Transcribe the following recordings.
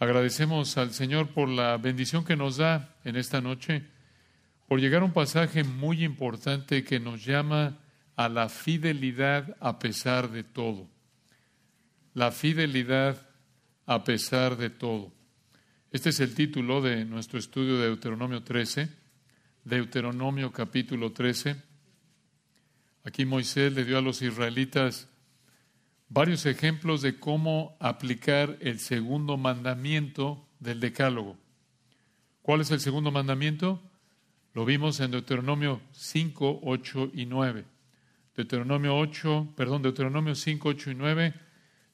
Agradecemos al Señor por la bendición que nos da en esta noche, por llegar a un pasaje muy importante que nos llama a la fidelidad a pesar de todo. La fidelidad a pesar de todo. Este es el título de nuestro estudio de Deuteronomio 13, Deuteronomio capítulo 13. Aquí Moisés le dio a los israelitas varios ejemplos de cómo aplicar el segundo mandamiento del Decálogo. ¿Cuál es el segundo mandamiento? Lo vimos en Deuteronomio 5, 8 y 9. Deuteronomio 8, perdón, Deuteronomio 5, 8 y 9,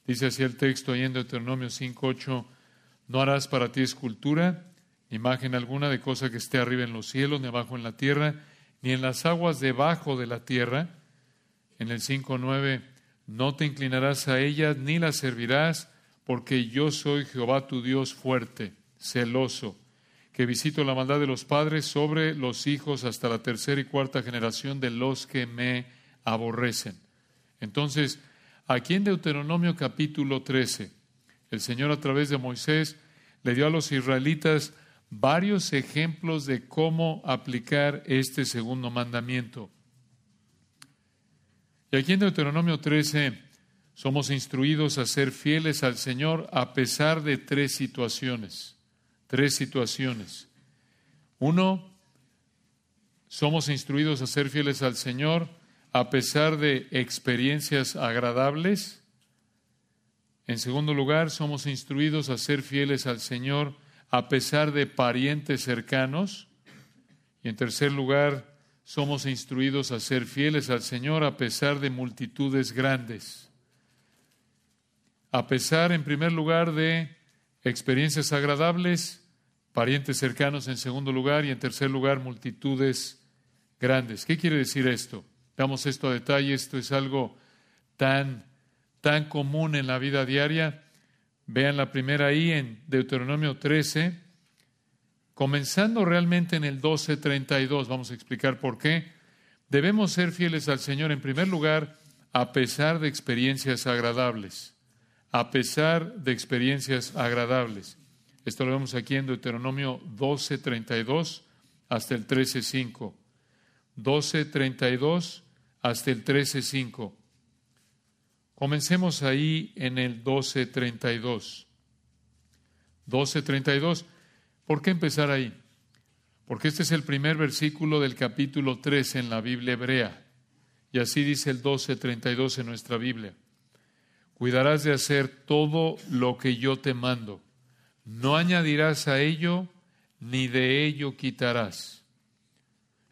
dice así el texto ahí en Deuteronomio 5, 8, no harás para ti escultura, imagen alguna de cosa que esté arriba en los cielos, ni abajo en la tierra, ni en las aguas debajo de la tierra. En el 5, 9, no te inclinarás a ellas ni las servirás, porque yo soy Jehová tu Dios fuerte, celoso, que visito la maldad de los padres sobre los hijos hasta la tercera y cuarta generación de los que me aborrecen. Entonces, aquí en Deuteronomio capítulo 13, el Señor a través de Moisés le dio a los israelitas varios ejemplos de cómo aplicar este segundo mandamiento. Y aquí en Deuteronomio 13 somos instruidos a ser fieles al Señor a pesar de tres situaciones. Tres situaciones. Uno, somos instruidos a ser fieles al Señor a pesar de experiencias agradables. En segundo lugar, somos instruidos a ser fieles al Señor a pesar de parientes cercanos. Y en tercer lugar, somos instruidos a ser fieles al Señor a pesar de multitudes grandes. A pesar, en primer lugar, de experiencias agradables, parientes cercanos en segundo lugar y en tercer lugar, multitudes grandes. ¿Qué quiere decir esto? Damos esto a detalle, esto es algo tan, tan común en la vida diaria. Vean la primera ahí en Deuteronomio 13, Comenzando realmente en el 12:32, vamos a explicar por qué. Debemos ser fieles al Señor en primer lugar, a pesar de experiencias agradables. A pesar de experiencias agradables. Esto lo vemos aquí en Deuteronomio 12:32 hasta el 13:5. 12:32 hasta el 13:5. Comencemos ahí en el 12:32. 12:32. ¿Por qué empezar ahí? Porque este es el primer versículo del capítulo 13 en la Biblia hebrea. Y así dice el 12:32 en nuestra Biblia. Cuidarás de hacer todo lo que yo te mando. No añadirás a ello, ni de ello quitarás.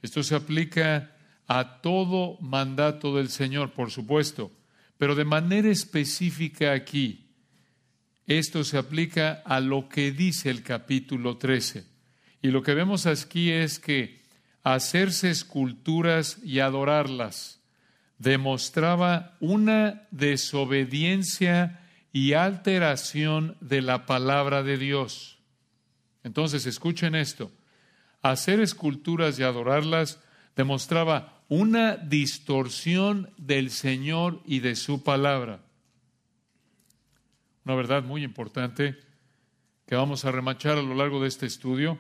Esto se aplica a todo mandato del Señor, por supuesto, pero de manera específica aquí esto se aplica a lo que dice el capítulo 13. Y lo que vemos aquí es que hacerse esculturas y adorarlas demostraba una desobediencia y alteración de la palabra de Dios. Entonces, escuchen esto. Hacer esculturas y adorarlas demostraba una distorsión del Señor y de su palabra una verdad muy importante que vamos a remachar a lo largo de este estudio.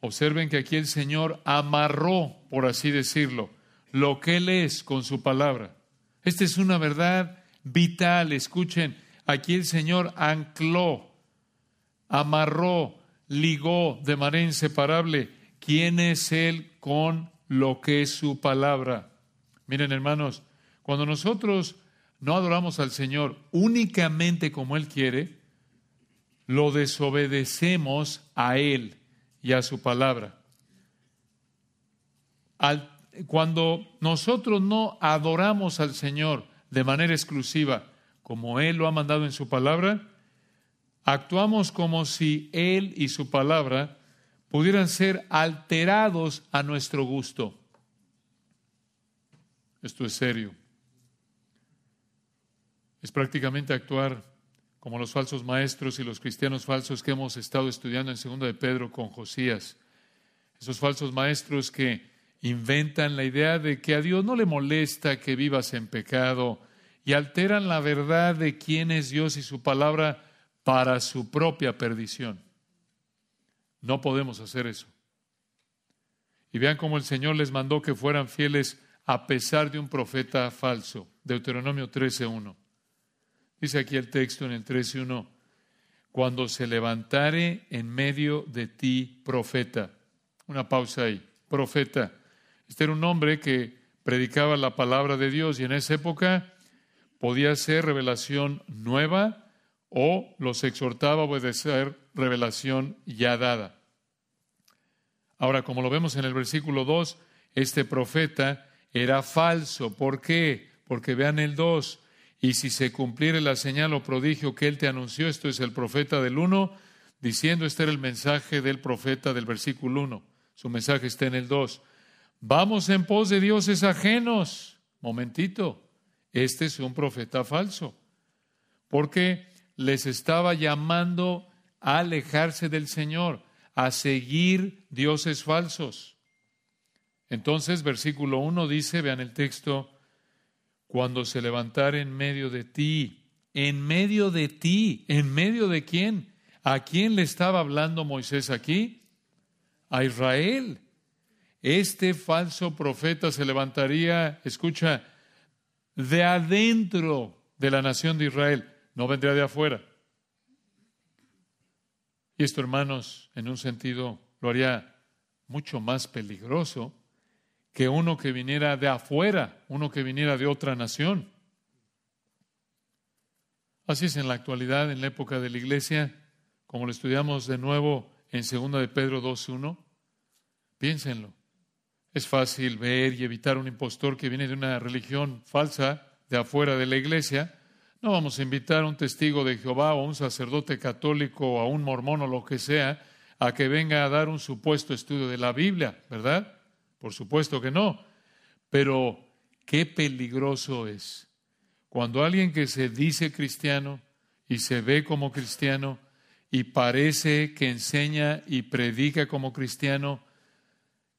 Observen que aquí el Señor amarró, por así decirlo, lo que Él es con su palabra. Esta es una verdad vital. Escuchen, aquí el Señor ancló, amarró, ligó de manera inseparable quién es Él con lo que es su palabra. Miren, hermanos, cuando nosotros no adoramos al Señor únicamente como Él quiere, lo desobedecemos a Él y a su palabra. cuando nosotros no adoramos al Señor de manera exclusiva, como Él lo ha mandado en su palabra, actuamos como si Él y su palabra pudieran ser alterados a nuestro gusto. Esto es serio es prácticamente actuar como los falsos maestros y los cristianos falsos que hemos estado estudiando en Segundo de Pedro con Josías. Esos falsos maestros que inventan la idea de que a Dios no le molesta que vivas en pecado y alteran la verdad de quién es Dios y su palabra para su propia perdición. No podemos hacer eso. Y vean cómo el Señor les mandó que fueran fieles a pesar de un profeta falso. Deuteronomio 13.1. Dice aquí el texto en el 13.1, cuando se levantare en medio de ti profeta. Una pausa ahí. Profeta. Este era un hombre que predicaba la palabra de Dios y en esa época podía ser revelación nueva o los exhortaba a obedecer revelación ya dada. Ahora, como lo vemos en el versículo 2, este profeta era falso. ¿Por qué? Porque vean el 2. Y si se cumpliere la señal o prodigio que él te anunció, esto es el profeta del 1, diciendo, este era el mensaje del profeta del versículo 1. Su mensaje está en el 2. Vamos en pos de dioses ajenos. Momentito, este es un profeta falso. Porque les estaba llamando a alejarse del Señor, a seguir dioses falsos. Entonces, versículo 1 dice, vean el texto, cuando se levantara en medio de ti, en medio de ti, en medio de quién? ¿A quién le estaba hablando Moisés aquí? A Israel. Este falso profeta se levantaría, escucha, de adentro de la nación de Israel, no vendría de afuera. Y esto, hermanos, en un sentido lo haría mucho más peligroso que uno que viniera de afuera, uno que viniera de otra nación. Así es en la actualidad, en la época de la iglesia, como lo estudiamos de nuevo en 2 de Pedro 2.1. Piénsenlo. Es fácil ver y evitar un impostor que viene de una religión falsa de afuera de la iglesia. No vamos a invitar a un testigo de Jehová o a un sacerdote católico o a un mormón o lo que sea a que venga a dar un supuesto estudio de la Biblia, ¿verdad? Por supuesto que no. Pero qué peligroso es cuando alguien que se dice cristiano y se ve como cristiano y parece que enseña y predica como cristiano,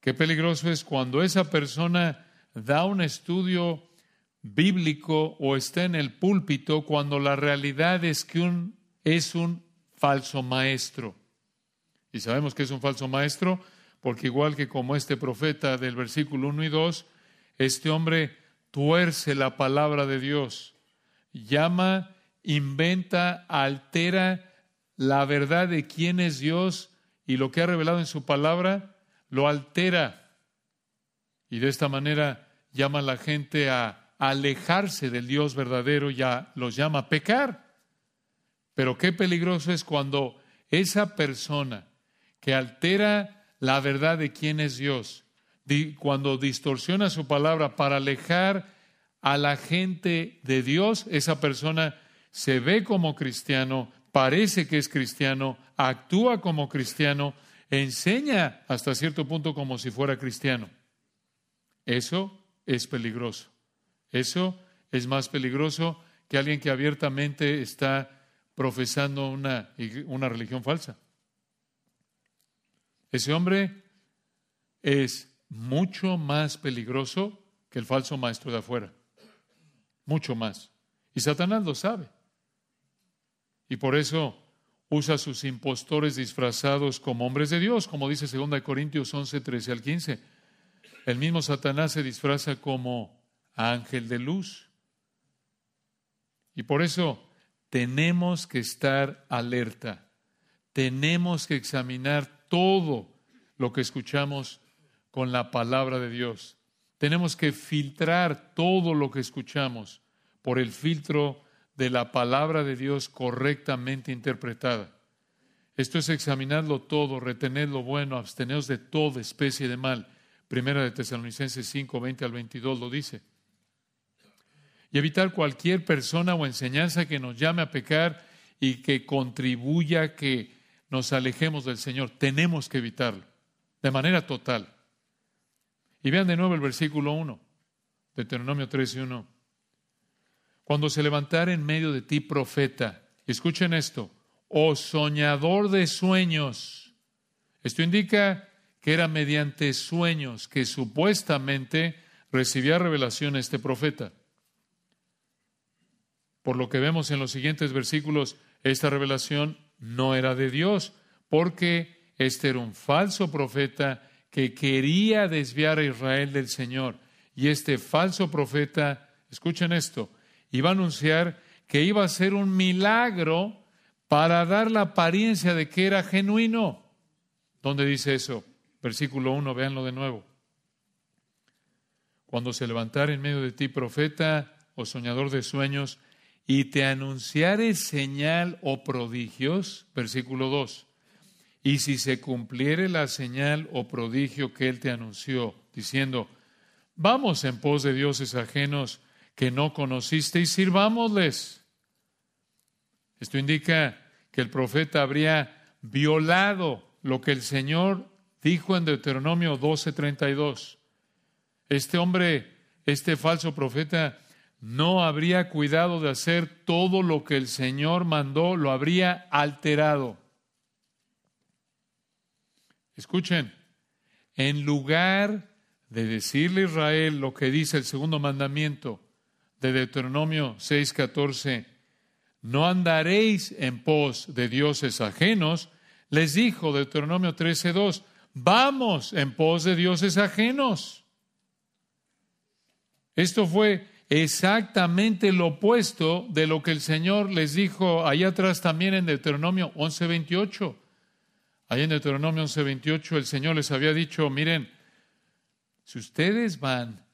qué peligroso es cuando esa persona da un estudio bíblico o está en el púlpito cuando la realidad es que un, es un falso maestro. Y sabemos que es un falso maestro porque igual que como este profeta del versículo 1 y 2, este hombre tuerce la palabra de Dios, llama, inventa, altera la verdad de quién es Dios y lo que ha revelado en su palabra, lo altera. Y de esta manera llama a la gente a alejarse del Dios verdadero, ya los llama a pecar. Pero qué peligroso es cuando esa persona que altera la verdad de quién es Dios. Cuando distorsiona su palabra para alejar a la gente de Dios, esa persona se ve como cristiano, parece que es cristiano, actúa como cristiano, enseña hasta cierto punto como si fuera cristiano. Eso es peligroso. Eso es más peligroso que alguien que abiertamente está profesando una, una religión falsa. Ese hombre es mucho más peligroso que el falso maestro de afuera. Mucho más. Y Satanás lo sabe. Y por eso usa a sus impostores disfrazados como hombres de Dios, como dice 2 Corintios 11, 13 al 15. El mismo Satanás se disfraza como ángel de luz. Y por eso tenemos que estar alerta. Tenemos que examinar todo lo que escuchamos con la palabra de Dios. Tenemos que filtrar todo lo que escuchamos por el filtro de la palabra de Dios correctamente interpretada. Esto es examinarlo todo, retener lo bueno, absteneos de toda especie de mal. Primera de Tesalonicenses 5, 20 al 22 lo dice. Y evitar cualquier persona o enseñanza que nos llame a pecar y que contribuya a que nos alejemos del Señor. Tenemos que evitarlo de manera total. Y vean de nuevo el versículo 1, Deuteronomio 3 y 1. Cuando se levantara en medio de ti profeta, escuchen esto, o oh soñador de sueños. Esto indica que era mediante sueños que supuestamente recibía revelación este profeta. Por lo que vemos en los siguientes versículos, esta revelación no era de Dios, porque este era un falso profeta que quería desviar a Israel del Señor. Y este falso profeta, escuchen esto, iba a anunciar que iba a ser un milagro para dar la apariencia de que era genuino. ¿Dónde dice eso? Versículo 1, véanlo de nuevo. Cuando se levantara en medio de ti profeta o soñador de sueños y te anunciare señal o prodigios, versículo 2, y si se cumpliere la señal o prodigio que él te anunció, diciendo, vamos en pos de dioses ajenos que no conociste y sirvámosles. Esto indica que el profeta habría violado lo que el Señor dijo en Deuteronomio 12:32. Este hombre, este falso profeta, no habría cuidado de hacer todo lo que el Señor mandó, lo habría alterado. Escuchen, en lugar de decirle a Israel lo que dice el segundo mandamiento de Deuteronomio 6:14, no andaréis en pos de dioses ajenos, les dijo Deuteronomio 13:2, vamos en pos de dioses ajenos. Esto fue exactamente lo opuesto de lo que el Señor les dijo allá atrás también en Deuteronomio 11:28. Allá en Deuteronomio 11:28 el Señor les había dicho, miren, si ustedes van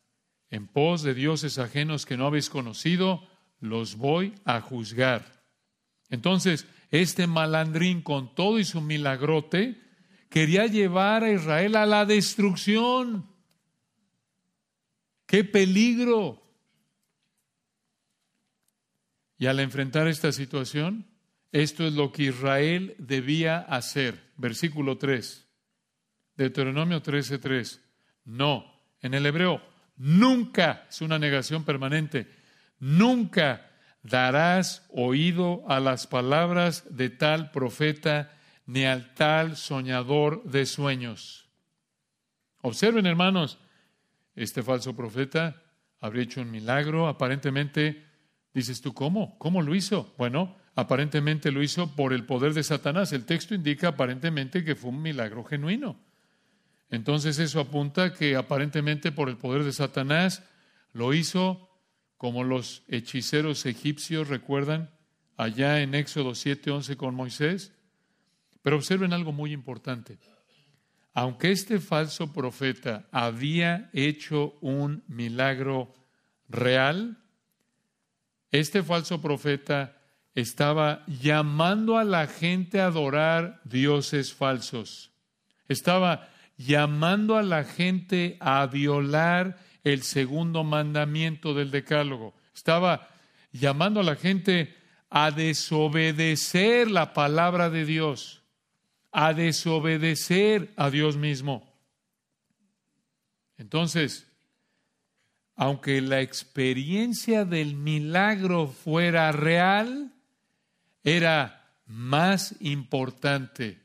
en pos de dioses ajenos que no habéis conocido, los voy a juzgar. Entonces, este malandrín con todo y su milagrote quería llevar a Israel a la destrucción. ¡Qué peligro! Y al enfrentar esta situación, esto es lo que Israel debía hacer. Versículo 3. Deuteronomio 13:3. No, en el hebreo, nunca, es una negación permanente, nunca darás oído a las palabras de tal profeta ni al tal soñador de sueños. Observen, hermanos, este falso profeta habría hecho un milagro, aparentemente, dices tú, ¿cómo? ¿Cómo lo hizo? Bueno, aparentemente lo hizo por el poder de Satanás. El texto indica aparentemente que fue un milagro genuino. Entonces eso apunta que aparentemente por el poder de Satanás lo hizo como los hechiceros egipcios, recuerdan, allá en Éxodo 7:11 con Moisés. Pero observen algo muy importante. Aunque este falso profeta había hecho un milagro real, este falso profeta estaba llamando a la gente a adorar dioses falsos. Estaba llamando a la gente a violar el segundo mandamiento del decálogo. Estaba llamando a la gente a desobedecer la palabra de Dios, a desobedecer a Dios mismo. Entonces, aunque la experiencia del milagro fuera real, era más importante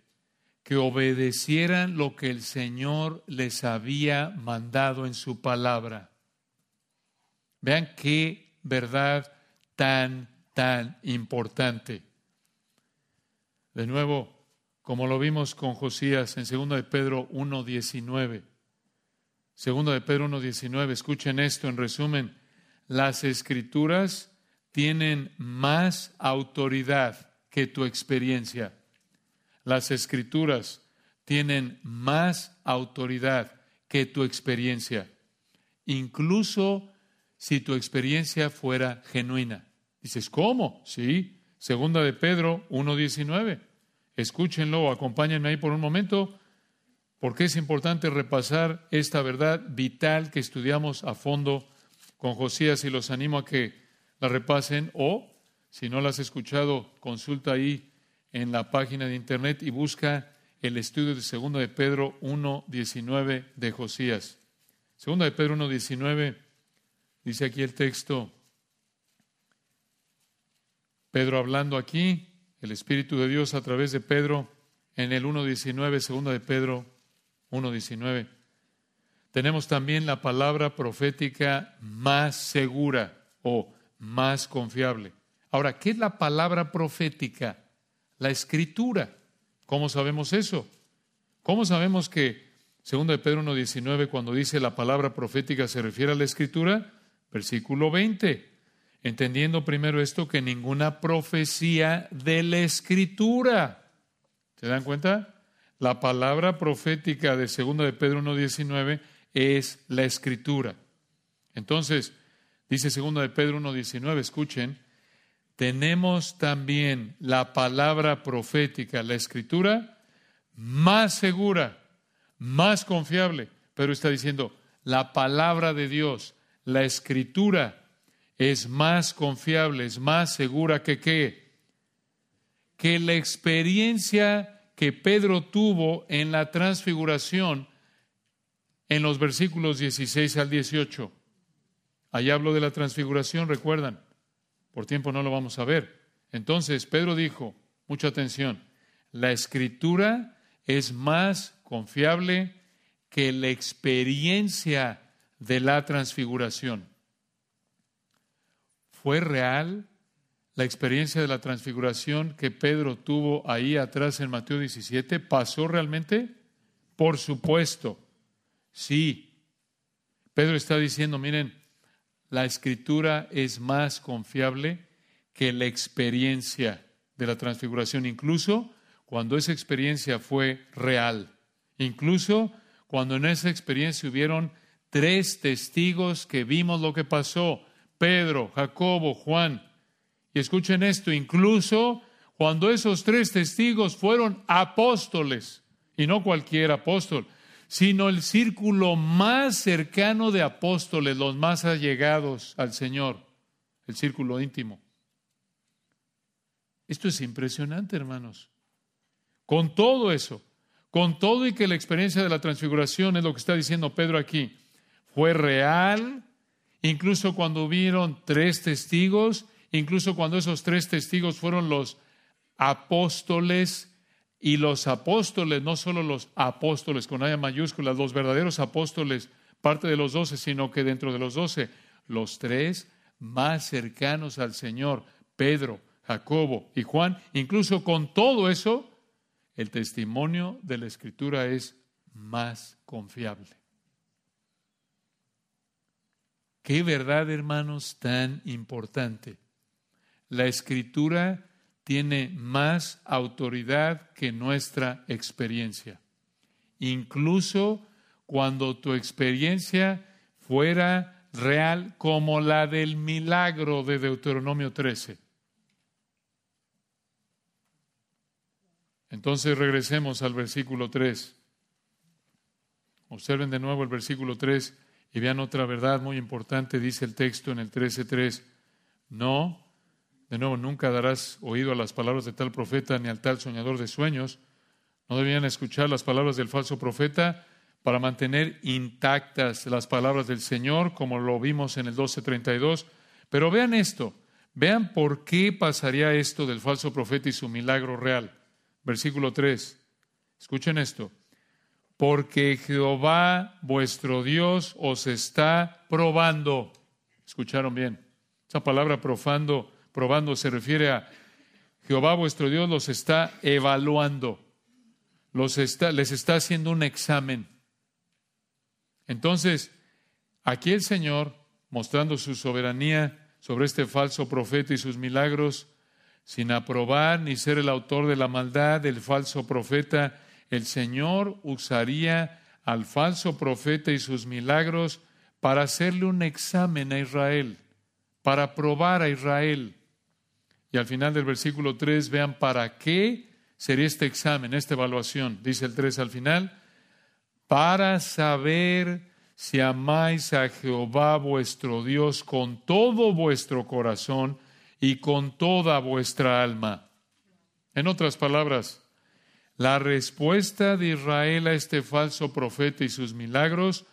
que obedecieran lo que el Señor les había mandado en su palabra. Vean qué verdad tan, tan importante. De nuevo, como lo vimos con Josías en 2 de Pedro 1.19. 2 de Pedro 1.19, escuchen esto en resumen. Las escrituras tienen más autoridad que tu experiencia. Las escrituras tienen más autoridad que tu experiencia, incluso si tu experiencia fuera genuina. Dices, ¿cómo? Sí, segunda de Pedro 1.19. Escúchenlo acompáñenme ahí por un momento, porque es importante repasar esta verdad vital que estudiamos a fondo con Josías y los animo a que la repasen o, si no la has escuchado, consulta ahí en la página de internet y busca el estudio de 2 de Pedro 1.19 de Josías. 2 de Pedro 1.19 dice aquí el texto, Pedro hablando aquí, el Espíritu de Dios a través de Pedro en el 1.19, 2 de Pedro 1.19. Tenemos también la palabra profética más segura o más confiable. Ahora, ¿qué es la palabra profética? La escritura. ¿Cómo sabemos eso? ¿Cómo sabemos que, segundo de Pedro 1.19, cuando dice la palabra profética se refiere a la escritura? Versículo 20. Entendiendo primero esto, que ninguna profecía de la escritura. ¿Se dan cuenta? La palabra profética de segundo de Pedro 1.19 es la escritura. Entonces, dice segundo de Pedro 1.19, escuchen, tenemos también la palabra profética, la escritura, más segura, más confiable. Pero está diciendo, la palabra de Dios, la escritura, es más confiable, es más segura que qué? Que la experiencia que Pedro tuvo en la transfiguración en los versículos 16 al 18. Ahí hablo de la transfiguración, recuerdan. Por tiempo no lo vamos a ver. Entonces, Pedro dijo, mucha atención, la escritura es más confiable que la experiencia de la transfiguración. ¿Fue real la experiencia de la transfiguración que Pedro tuvo ahí atrás en Mateo 17? ¿Pasó realmente? Por supuesto, sí. Pedro está diciendo, miren, la escritura es más confiable que la experiencia de la transfiguración, incluso cuando esa experiencia fue real, incluso cuando en esa experiencia hubieron tres testigos que vimos lo que pasó, Pedro, Jacobo, Juan. Y escuchen esto, incluso cuando esos tres testigos fueron apóstoles, y no cualquier apóstol, sino el círculo más cercano de apóstoles, los más allegados al Señor, el círculo íntimo. Esto es impresionante, hermanos. Con todo eso, con todo y que la experiencia de la transfiguración es lo que está diciendo Pedro aquí, fue real, incluso cuando hubieron tres testigos, incluso cuando esos tres testigos fueron los apóstoles y los apóstoles, no solo los apóstoles con A mayúscula, los verdaderos apóstoles, parte de los doce, sino que dentro de los doce, los tres más cercanos al Señor, Pedro, Jacobo y Juan, incluso con todo eso, el testimonio de la Escritura es más confiable. Qué verdad, hermanos, tan importante. La Escritura tiene más autoridad que nuestra experiencia. Incluso cuando tu experiencia fuera real como la del milagro de Deuteronomio 13. Entonces regresemos al versículo 3. Observen de nuevo el versículo 3 y vean otra verdad muy importante, dice el texto en el 13.3. No de nuevo, nunca darás oído a las palabras de tal profeta ni al tal soñador de sueños. No debían escuchar las palabras del falso profeta para mantener intactas las palabras del Señor, como lo vimos en el 12:32. Pero vean esto, vean por qué pasaría esto del falso profeta y su milagro real. Versículo 3. Escuchen esto. Porque Jehová vuestro Dios os está probando. ¿Escucharon bien? Esa palabra profando probando se refiere a Jehová vuestro Dios los está evaluando, los está, les está haciendo un examen. Entonces, aquí el Señor, mostrando su soberanía sobre este falso profeta y sus milagros, sin aprobar ni ser el autor de la maldad del falso profeta, el Señor usaría al falso profeta y sus milagros para hacerle un examen a Israel, para probar a Israel. Y al final del versículo 3, vean para qué sería este examen, esta evaluación. Dice el 3 al final, para saber si amáis a Jehová vuestro Dios con todo vuestro corazón y con toda vuestra alma. En otras palabras, la respuesta de Israel a este falso profeta y sus milagros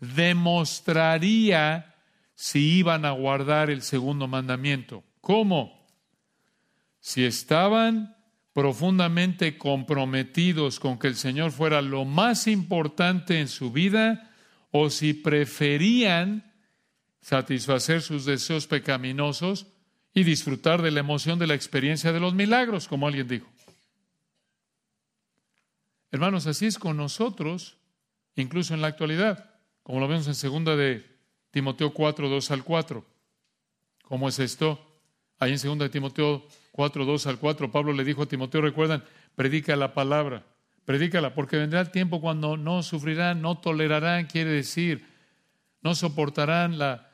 demostraría si iban a guardar el segundo mandamiento. ¿Cómo? Si estaban profundamente comprometidos con que el Señor fuera lo más importante en su vida o si preferían satisfacer sus deseos pecaminosos y disfrutar de la emoción de la experiencia de los milagros, como alguien dijo. Hermanos, así es con nosotros, incluso en la actualidad, como lo vemos en segunda de Timoteo 4, 2 al 4. ¿Cómo es esto? Ahí en segunda de Timoteo 4, 2 al 4, Pablo le dijo a Timoteo, recuerdan, predica la palabra, predícala, porque vendrá el tiempo cuando no sufrirán, no tolerarán, quiere decir, no soportarán la,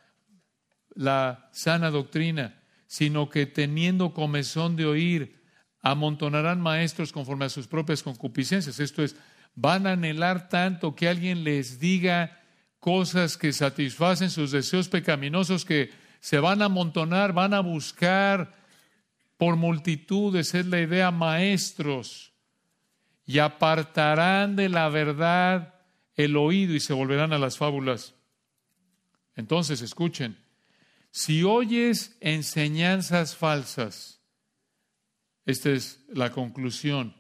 la sana doctrina, sino que teniendo comezón de oír, amontonarán maestros conforme a sus propias concupiscencias. Esto es, van a anhelar tanto que alguien les diga cosas que satisfacen sus deseos pecaminosos que se van a amontonar, van a buscar por multitudes, es la idea, maestros, y apartarán de la verdad el oído y se volverán a las fábulas. Entonces, escuchen, si oyes enseñanzas falsas, esta es la conclusión,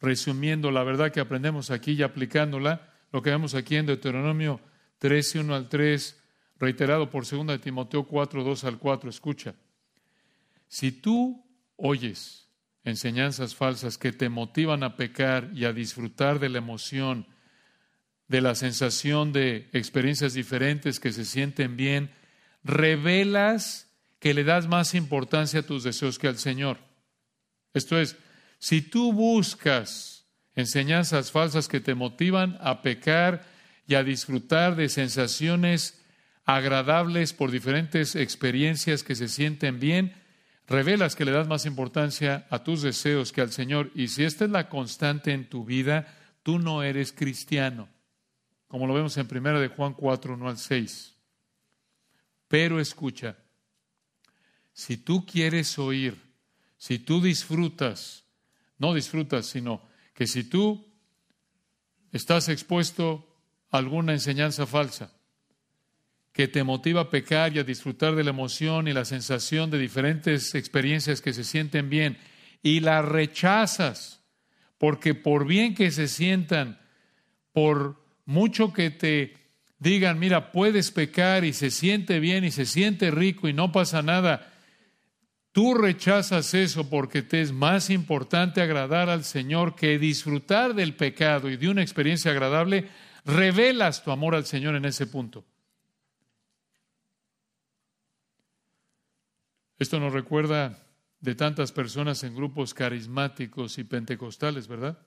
resumiendo la verdad que aprendemos aquí y aplicándola, lo que vemos aquí en Deuteronomio 13, 1 al 3, reiterado por 2 de Timoteo 4, 2 al 4, escucha. Si tú oyes enseñanzas falsas que te motivan a pecar y a disfrutar de la emoción, de la sensación de experiencias diferentes que se sienten bien, revelas que le das más importancia a tus deseos que al Señor. Esto es, si tú buscas enseñanzas falsas que te motivan a pecar y a disfrutar de sensaciones agradables por diferentes experiencias que se sienten bien, revelas que le das más importancia a tus deseos que al Señor. Y si esta es la constante en tu vida, tú no eres cristiano, como lo vemos en 1 de Juan 4, 1 al 6. Pero escucha, si tú quieres oír, si tú disfrutas, no disfrutas, sino que si tú estás expuesto a alguna enseñanza falsa que te motiva a pecar y a disfrutar de la emoción y la sensación de diferentes experiencias que se sienten bien y la rechazas, porque por bien que se sientan, por mucho que te digan, mira, puedes pecar y se siente bien y se siente rico y no pasa nada, tú rechazas eso porque te es más importante agradar al Señor que disfrutar del pecado y de una experiencia agradable, revelas tu amor al Señor en ese punto. Esto nos recuerda de tantas personas en grupos carismáticos y pentecostales, ¿verdad?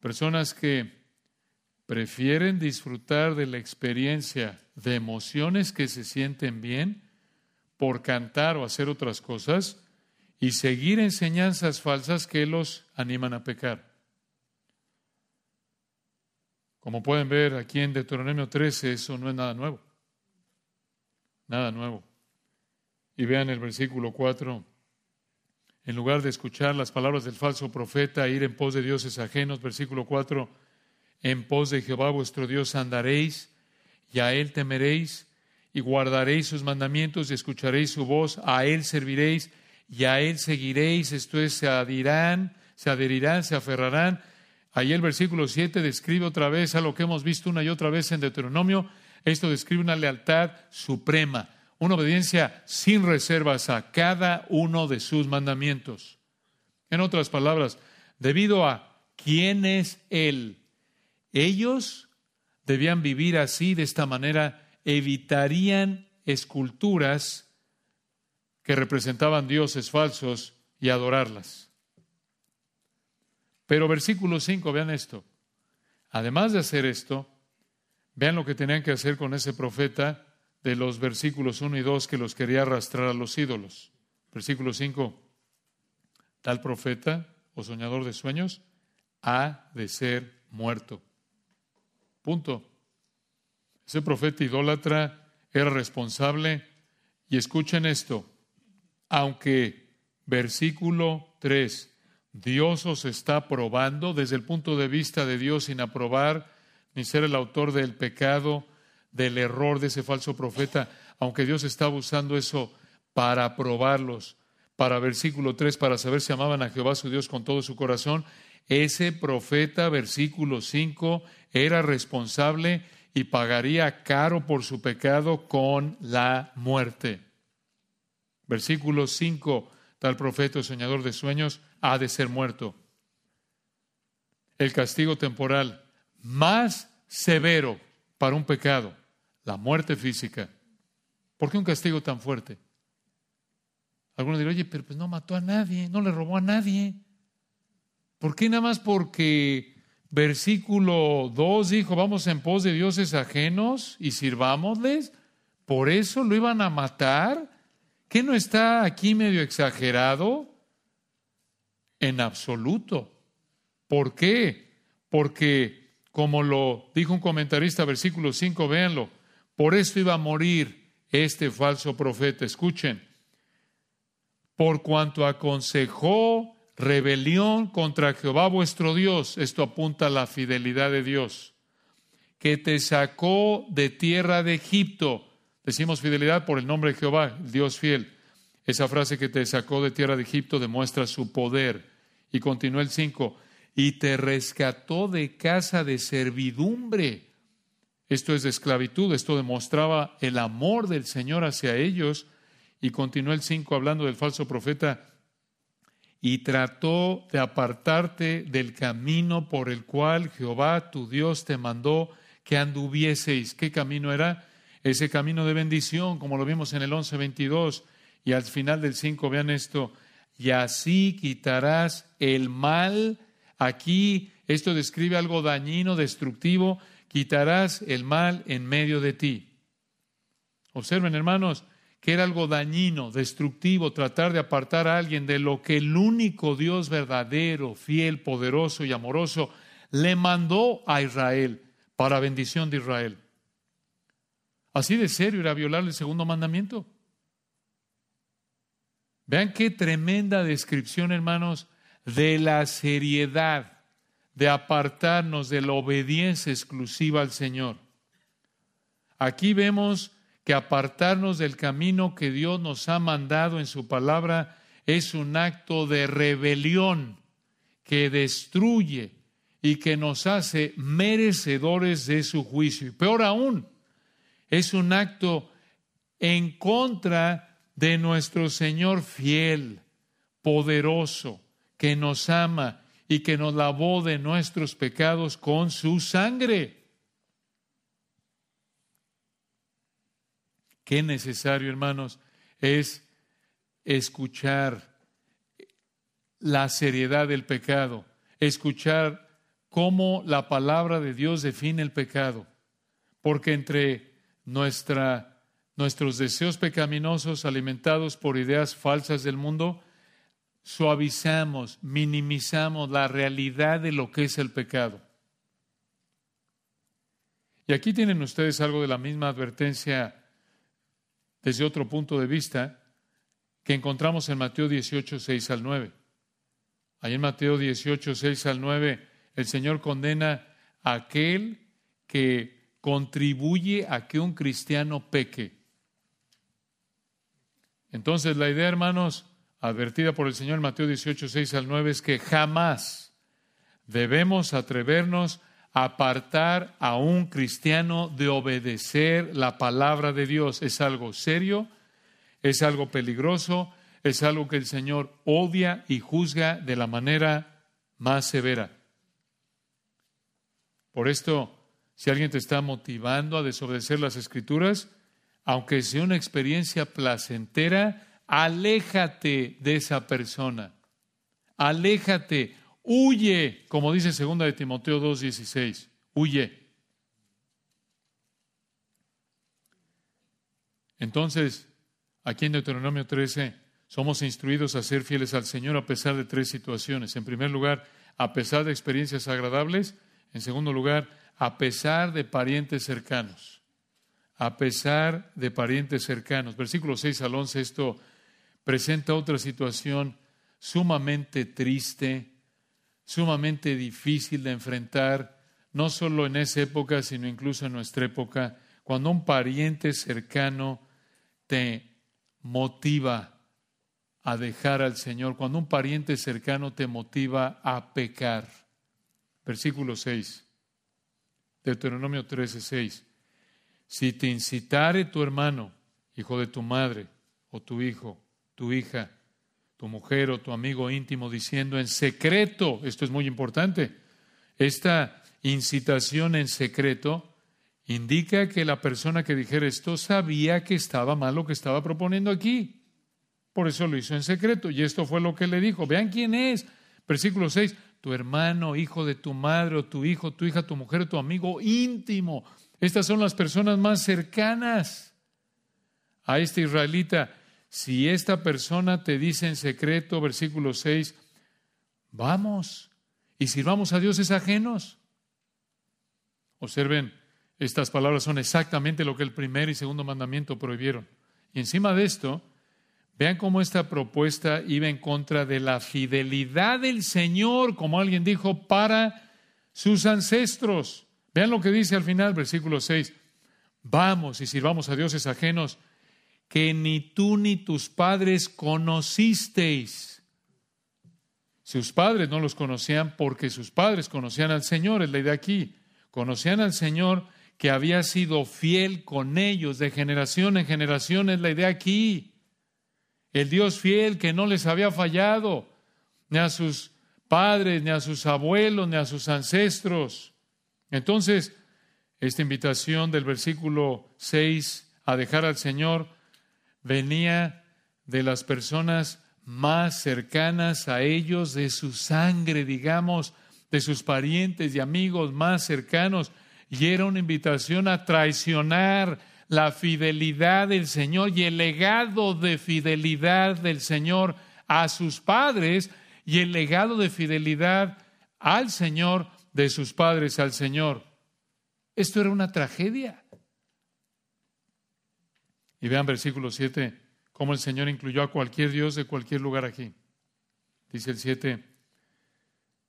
Personas que prefieren disfrutar de la experiencia de emociones que se sienten bien por cantar o hacer otras cosas y seguir enseñanzas falsas que los animan a pecar. Como pueden ver aquí en Deuteronomio 13, eso no es nada nuevo. Nada nuevo. Y vean el versículo 4. En lugar de escuchar las palabras del falso profeta, ir en pos de dioses ajenos, versículo 4 en pos de Jehová vuestro Dios andaréis, y a Él temeréis, y guardaréis sus mandamientos, y escucharéis su voz, a Él serviréis, y a Él seguiréis, esto es, se adherirán, se adherirán, se aferrarán. Ahí el versículo 7 describe otra vez a lo que hemos visto una y otra vez en Deuteronomio. Esto describe una lealtad suprema, una obediencia sin reservas a cada uno de sus mandamientos. En otras palabras, debido a quién es Él, ellos debían vivir así, de esta manera, evitarían esculturas que representaban dioses falsos y adorarlas. Pero versículo 5, vean esto. Además de hacer esto, vean lo que tenían que hacer con ese profeta de los versículos 1 y 2 que los quería arrastrar a los ídolos. Versículo 5, tal profeta o soñador de sueños ha de ser muerto. Punto. Ese profeta idólatra era responsable. Y escuchen esto, aunque versículo 3, Dios os está probando desde el punto de vista de Dios sin aprobar ni ser el autor del pecado, del error de ese falso profeta, aunque Dios está usando eso para probarlos, para versículo 3, para saber si amaban a Jehová su Dios con todo su corazón, ese profeta, versículo 5, era responsable y pagaría caro por su pecado con la muerte. Versículo 5, tal profeta soñador de sueños ha de ser muerto. El castigo temporal más severo para un pecado, la muerte física. ¿Por qué un castigo tan fuerte? Algunos dirán, oye, pero pues no mató a nadie, no le robó a nadie. ¿Por qué nada más porque versículo 2 dijo, vamos en pos de dioses ajenos y sirvámosles? ¿Por eso lo iban a matar? ¿Qué no está aquí medio exagerado? En absoluto. ¿Por qué? Porque, como lo dijo un comentarista, versículo 5, véanlo, por esto iba a morir este falso profeta. Escuchen, por cuanto aconsejó rebelión contra Jehová vuestro Dios, esto apunta a la fidelidad de Dios, que te sacó de tierra de Egipto. Decimos fidelidad por el nombre de Jehová, Dios fiel. Esa frase que te sacó de tierra de Egipto demuestra su poder. Y continúa el 5, y te rescató de casa de servidumbre. Esto es de esclavitud, esto demostraba el amor del Señor hacia ellos y continuó el 5 hablando del falso profeta, y trató de apartarte del camino por el cual Jehová tu Dios te mandó que anduvieseis. ¿Qué camino era? Ese camino de bendición, como lo vimos en el 11.22. Y al final del 5, vean esto, y así quitarás el mal. Aquí esto describe algo dañino, destructivo, quitarás el mal en medio de ti. Observen, hermanos, que era algo dañino, destructivo, tratar de apartar a alguien de lo que el único Dios verdadero, fiel, poderoso y amoroso le mandó a Israel para bendición de Israel. Así de serio era violar el segundo mandamiento. Vean qué tremenda descripción, hermanos, de la seriedad de apartarnos de la obediencia exclusiva al Señor. Aquí vemos que apartarnos del camino que Dios nos ha mandado en su palabra es un acto de rebelión que destruye y que nos hace merecedores de su juicio. Y peor aún, es un acto en contra de nuestro Señor fiel, poderoso, que nos ama y que nos lavó de nuestros pecados con su sangre. Qué necesario, hermanos, es escuchar la seriedad del pecado, escuchar cómo la palabra de Dios define el pecado, porque entre nuestra, nuestros deseos pecaminosos alimentados por ideas falsas del mundo, suavizamos, minimizamos la realidad de lo que es el pecado. Y aquí tienen ustedes algo de la misma advertencia desde otro punto de vista que encontramos en Mateo 18, 6 al 9. Ahí en Mateo 18, 6 al 9, el Señor condena a aquel que contribuye a que un cristiano peque. Entonces, la idea, hermanos, advertida por el Señor Mateo 18, 6 al 9, es que jamás debemos atrevernos apartar a un cristiano de obedecer la palabra de Dios. Es algo serio, es algo peligroso, es algo que el Señor odia y juzga de la manera más severa. Por esto, si alguien te está motivando a desobedecer las escrituras, aunque sea una experiencia placentera, aléjate de esa persona. Aléjate, Huye, como dice segunda de Timoteo 2:16, huye. Entonces, aquí en Deuteronomio 13 somos instruidos a ser fieles al Señor a pesar de tres situaciones. En primer lugar, a pesar de experiencias agradables. En segundo lugar, a pesar de parientes cercanos. A pesar de parientes cercanos. Versículo 6 al 11, esto presenta otra situación sumamente triste sumamente difícil de enfrentar, no solo en esa época, sino incluso en nuestra época, cuando un pariente cercano te motiva a dejar al Señor, cuando un pariente cercano te motiva a pecar. Versículo 6, Deuteronomio 13, 6. Si te incitare tu hermano, hijo de tu madre, o tu hijo, tu hija, tu mujer o tu amigo íntimo diciendo en secreto, esto es muy importante, esta incitación en secreto indica que la persona que dijera esto sabía que estaba mal lo que estaba proponiendo aquí. Por eso lo hizo en secreto. Y esto fue lo que le dijo. Vean quién es. Versículo 6. Tu hermano, hijo de tu madre, o tu hijo, tu hija, tu mujer, tu amigo íntimo. Estas son las personas más cercanas a este israelita. Si esta persona te dice en secreto, versículo 6, vamos y sirvamos a dioses ajenos. Observen, estas palabras son exactamente lo que el primer y segundo mandamiento prohibieron. Y encima de esto, vean cómo esta propuesta iba en contra de la fidelidad del Señor, como alguien dijo, para sus ancestros. Vean lo que dice al final, versículo 6. Vamos y sirvamos a dioses ajenos que ni tú ni tus padres conocisteis. Sus padres no los conocían porque sus padres conocían al Señor, es la idea aquí. Conocían al Señor que había sido fiel con ellos de generación en generación, es la idea aquí. El Dios fiel que no les había fallado, ni a sus padres, ni a sus abuelos, ni a sus ancestros. Entonces, esta invitación del versículo 6 a dejar al Señor venía de las personas más cercanas a ellos, de su sangre, digamos, de sus parientes y amigos más cercanos y era una invitación a traicionar la fidelidad del Señor y el legado de fidelidad del Señor a sus padres y el legado de fidelidad al Señor de sus padres al Señor. Esto era una tragedia. Y vean versículo 7, cómo el Señor incluyó a cualquier Dios de cualquier lugar aquí. Dice el 7,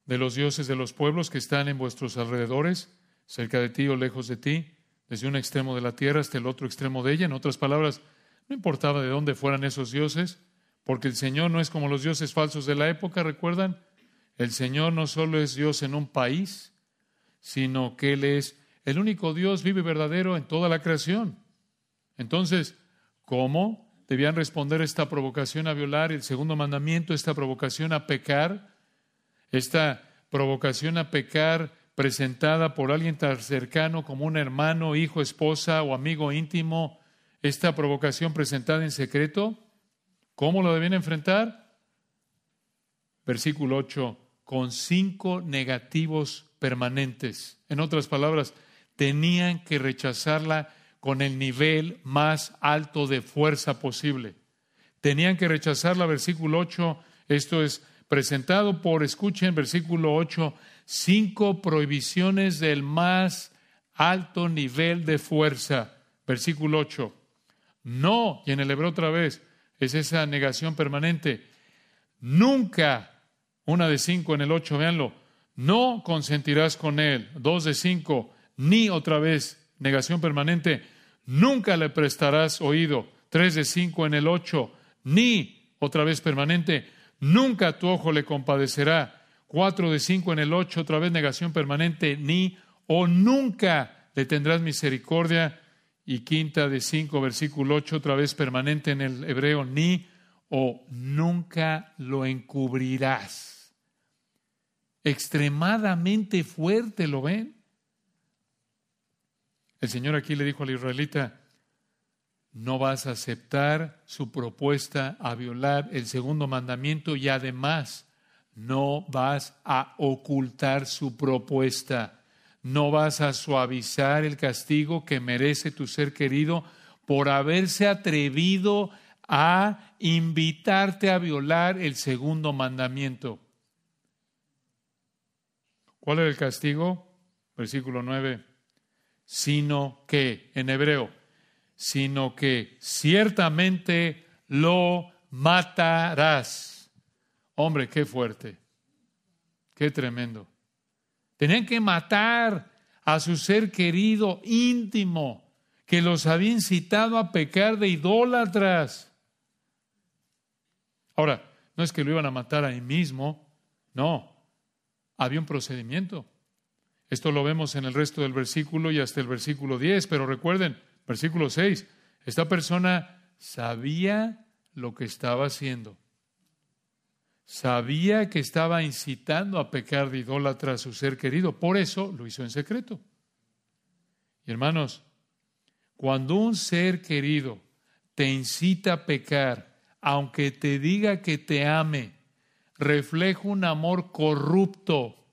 de los dioses de los pueblos que están en vuestros alrededores, cerca de ti o lejos de ti, desde un extremo de la tierra hasta el otro extremo de ella. En otras palabras, no importaba de dónde fueran esos dioses, porque el Señor no es como los dioses falsos de la época, ¿recuerdan? El Señor no solo es Dios en un país, sino que Él es el único Dios vive verdadero en toda la creación. Entonces, ¿cómo debían responder esta provocación a violar el segundo mandamiento, esta provocación a pecar, esta provocación a pecar presentada por alguien tan cercano como un hermano, hijo, esposa o amigo íntimo, esta provocación presentada en secreto, ¿cómo lo debían enfrentar? Versículo 8, con cinco negativos permanentes. En otras palabras, tenían que rechazarla con el nivel más alto de fuerza posible. Tenían que rechazarla, versículo 8, esto es presentado por, escuchen, versículo 8, cinco prohibiciones del más alto nivel de fuerza. Versículo 8. No, y en el hebreo otra vez, es esa negación permanente. Nunca, una de cinco en el ocho, véanlo, no consentirás con él. Dos de cinco, ni otra vez, negación permanente, nunca le prestarás oído. Tres de cinco en el ocho, ni otra vez permanente, nunca tu ojo le compadecerá. Cuatro de cinco en el ocho, otra vez negación permanente, ni o nunca le tendrás misericordia. Y quinta de cinco, versículo ocho, otra vez permanente en el hebreo, ni o nunca lo encubrirás. Extremadamente fuerte, ¿lo ven? El Señor aquí le dijo al israelita, no vas a aceptar su propuesta a violar el segundo mandamiento y además no vas a ocultar su propuesta, no vas a suavizar el castigo que merece tu ser querido por haberse atrevido a invitarte a violar el segundo mandamiento. ¿Cuál era el castigo? Versículo 9. Sino que, en hebreo, sino que ciertamente lo matarás. Hombre, qué fuerte, qué tremendo. Tenían que matar a su ser querido íntimo, que los había incitado a pecar de idólatras. Ahora, no es que lo iban a matar ahí mismo, no, había un procedimiento. Esto lo vemos en el resto del versículo y hasta el versículo 10, pero recuerden, versículo 6, esta persona sabía lo que estaba haciendo. Sabía que estaba incitando a pecar de idólatra a su ser querido, por eso lo hizo en secreto. Y hermanos, cuando un ser querido te incita a pecar, aunque te diga que te ame, refleja un amor corrupto,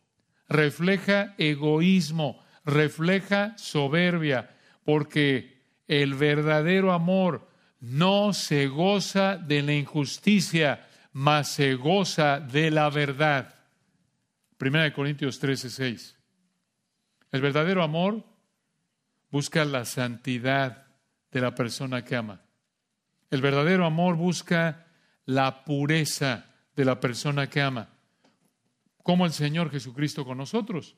refleja egoísmo, refleja soberbia, porque el verdadero amor no se goza de la injusticia, mas se goza de la verdad. Primera de Corintios 13, 6. El verdadero amor busca la santidad de la persona que ama. El verdadero amor busca la pureza de la persona que ama, como el Señor Jesucristo con nosotros.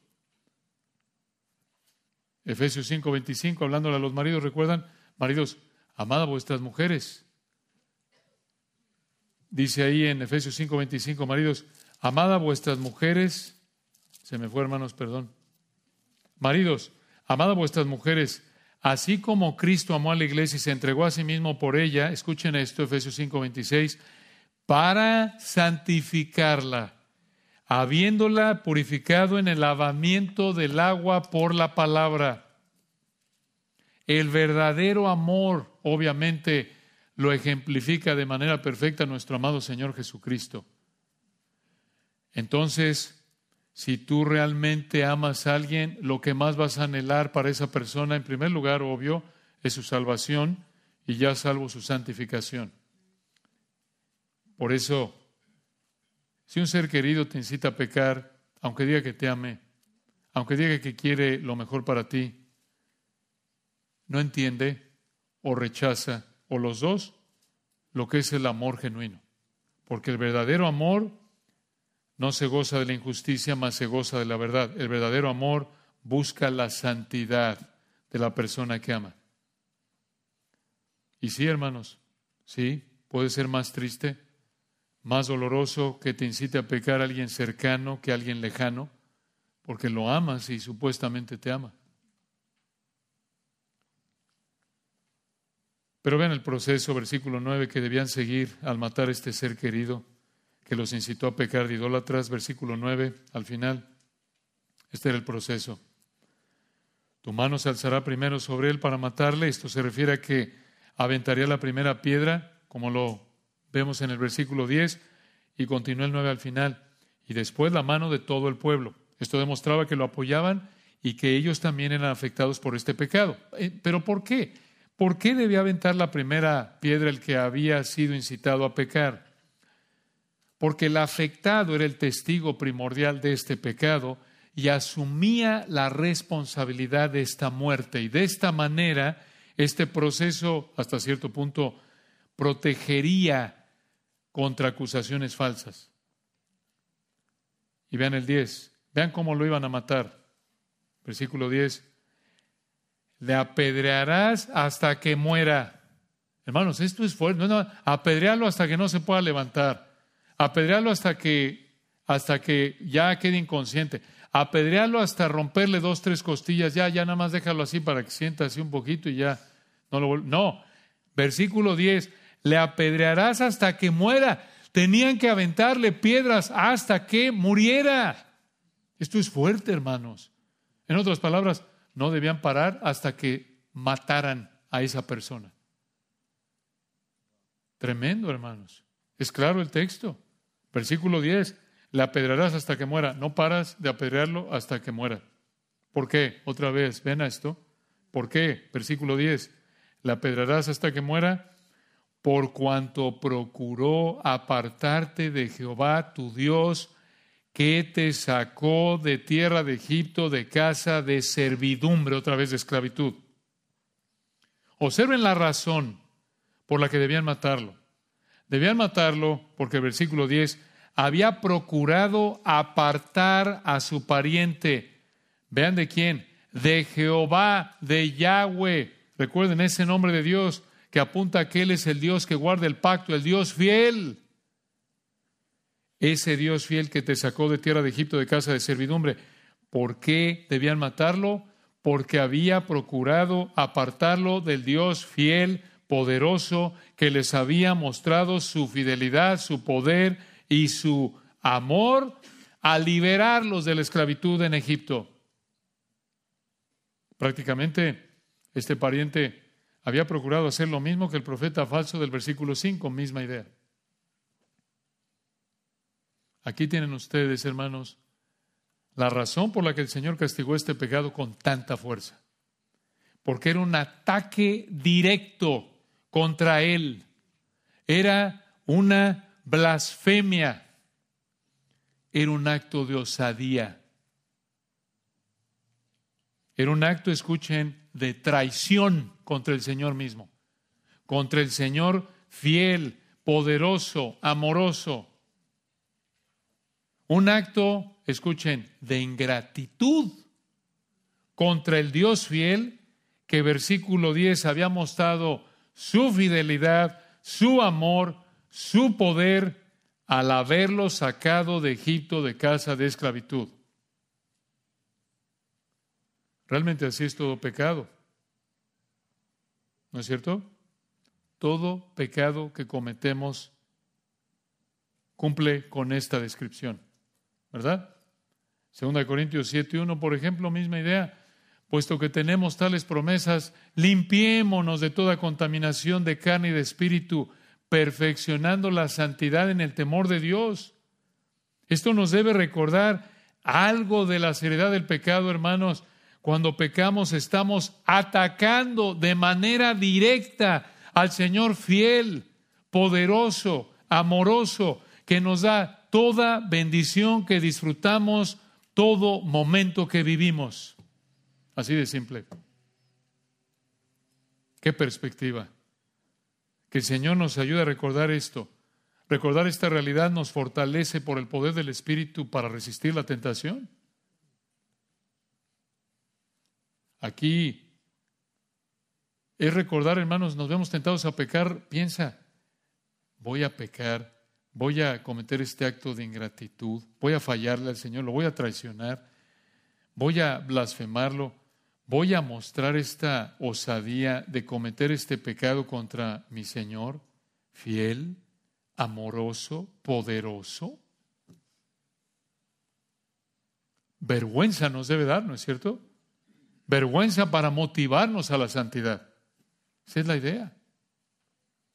Efesios 5:25, hablándole a los maridos, recuerdan, maridos, amad a vuestras mujeres. Dice ahí en Efesios 5:25, maridos, amad a vuestras mujeres. Se me fue, hermanos, perdón. Maridos, amad a vuestras mujeres, así como Cristo amó a la iglesia y se entregó a sí mismo por ella. Escuchen esto, Efesios 5:26, para santificarla, habiéndola purificado en el lavamiento del agua por la palabra. El verdadero amor, obviamente, lo ejemplifica de manera perfecta nuestro amado Señor Jesucristo. Entonces, si tú realmente amas a alguien, lo que más vas a anhelar para esa persona, en primer lugar, obvio, es su salvación y ya salvo su santificación. Por eso, si un ser querido te incita a pecar, aunque diga que te ame, aunque diga que quiere lo mejor para ti, no entiende o rechaza, o los dos, lo que es el amor genuino. Porque el verdadero amor no se goza de la injusticia, más se goza de la verdad. El verdadero amor busca la santidad de la persona que ama. Y sí, hermanos, sí, puede ser más triste, más doloroso que te incite a pecar a alguien cercano que a alguien lejano, porque lo amas y supuestamente te ama. Pero vean el proceso, versículo 9, que debían seguir al matar a este ser querido, que los incitó a pecar de idólatras, versículo 9, al final. Este era el proceso. Tu mano se alzará primero sobre él para matarle. Esto se refiere a que aventaría la primera piedra, como lo vemos en el versículo 10, y continúa el 9 al final, y después la mano de todo el pueblo. Esto demostraba que lo apoyaban y que ellos también eran afectados por este pecado. Eh, ¿Pero por qué? ¿Por qué debía aventar la primera piedra el que había sido incitado a pecar? Porque el afectado era el testigo primordial de este pecado y asumía la responsabilidad de esta muerte. Y de esta manera, este proceso, hasta cierto punto, protegería contra acusaciones falsas. Y vean el 10, vean cómo lo iban a matar. Versículo 10, le apedrearás hasta que muera. Hermanos, esto es fuerte. No, apedrearlo hasta que no se pueda levantar. Apedrearlo hasta que, hasta que ya quede inconsciente. Apedrearlo hasta romperle dos, tres costillas. Ya, ya nada más déjalo así para que sienta así un poquito y ya no lo No. Versículo 10 le apedrearás hasta que muera. Tenían que aventarle piedras hasta que muriera. Esto es fuerte, hermanos. En otras palabras, no debían parar hasta que mataran a esa persona. Tremendo, hermanos. Es claro el texto. Versículo 10, le apedrearás hasta que muera. No paras de apedrearlo hasta que muera. ¿Por qué? Otra vez, ven a esto. ¿Por qué? Versículo 10, le apedrearás hasta que muera por cuanto procuró apartarte de Jehová tu Dios, que te sacó de tierra de Egipto, de casa de servidumbre, otra vez de esclavitud. Observen la razón por la que debían matarlo. Debían matarlo porque el versículo 10 había procurado apartar a su pariente. Vean de quién, de Jehová, de Yahweh. Recuerden ese nombre de Dios que apunta a que Él es el Dios que guarda el pacto, el Dios fiel. Ese Dios fiel que te sacó de tierra de Egipto de casa de servidumbre. ¿Por qué debían matarlo? Porque había procurado apartarlo del Dios fiel poderoso que les había mostrado su fidelidad, su poder y su amor a liberarlos de la esclavitud en Egipto. Prácticamente este pariente había procurado hacer lo mismo que el profeta falso del versículo 5, misma idea. Aquí tienen ustedes, hermanos, la razón por la que el Señor castigó este pecado con tanta fuerza. Porque era un ataque directo contra Él. Era una blasfemia. Era un acto de osadía. Era un acto, escuchen, de traición contra el Señor mismo, contra el Señor fiel, poderoso, amoroso. Un acto, escuchen, de ingratitud contra el Dios fiel que versículo 10 había mostrado su fidelidad, su amor, su poder al haberlo sacado de Egipto de casa de esclavitud. Realmente así es todo pecado. ¿No es cierto? Todo pecado que cometemos cumple con esta descripción, ¿verdad? Segunda Corintios 7.1, por ejemplo, misma idea. Puesto que tenemos tales promesas, limpiémonos de toda contaminación de carne y de espíritu, perfeccionando la santidad en el temor de Dios. Esto nos debe recordar algo de la seriedad del pecado, hermanos. Cuando pecamos estamos atacando de manera directa al Señor fiel, poderoso, amoroso, que nos da toda bendición que disfrutamos todo momento que vivimos. Así de simple. Qué perspectiva. Que el Señor nos ayude a recordar esto. Recordar esta realidad nos fortalece por el poder del Espíritu para resistir la tentación. Aquí es recordar, hermanos, nos vemos tentados a pecar. Piensa, voy a pecar, voy a cometer este acto de ingratitud, voy a fallarle al Señor, lo voy a traicionar, voy a blasfemarlo, voy a mostrar esta osadía de cometer este pecado contra mi Señor, fiel, amoroso, poderoso. Vergüenza nos debe dar, ¿no es cierto? Vergüenza para motivarnos a la santidad. Esa es la idea.